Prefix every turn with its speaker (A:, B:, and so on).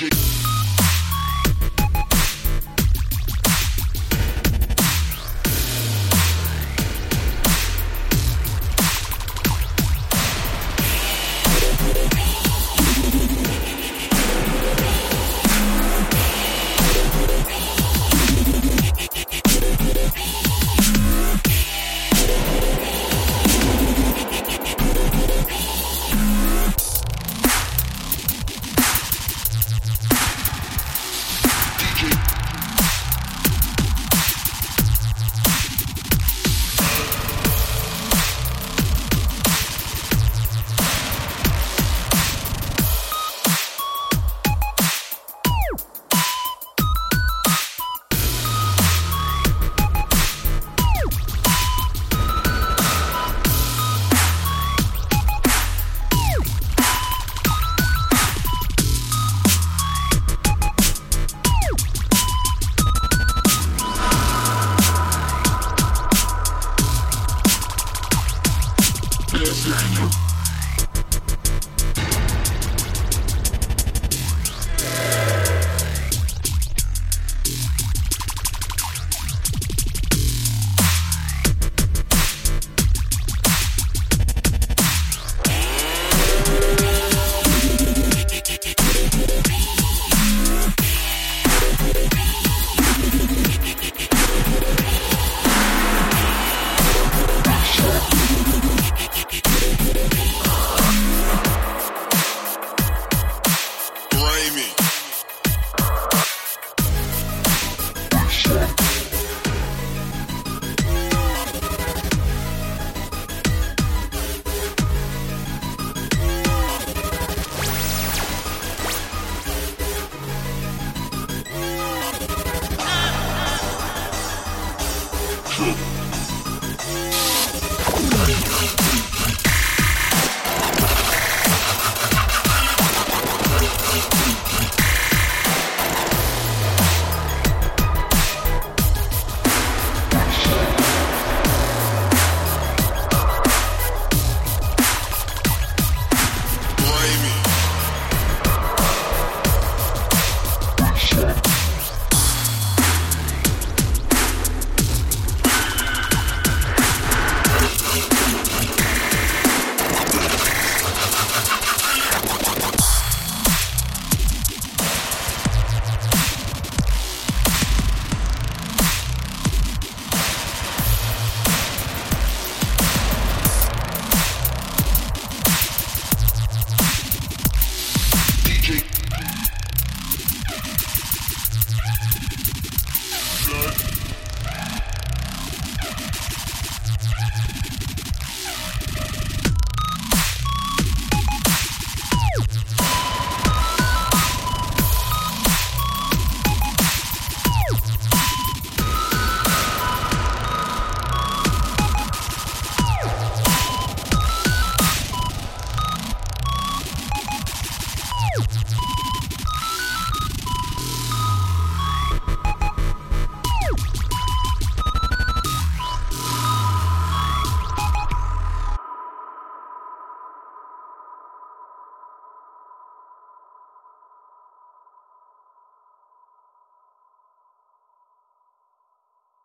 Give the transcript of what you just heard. A: G. It's like Huh.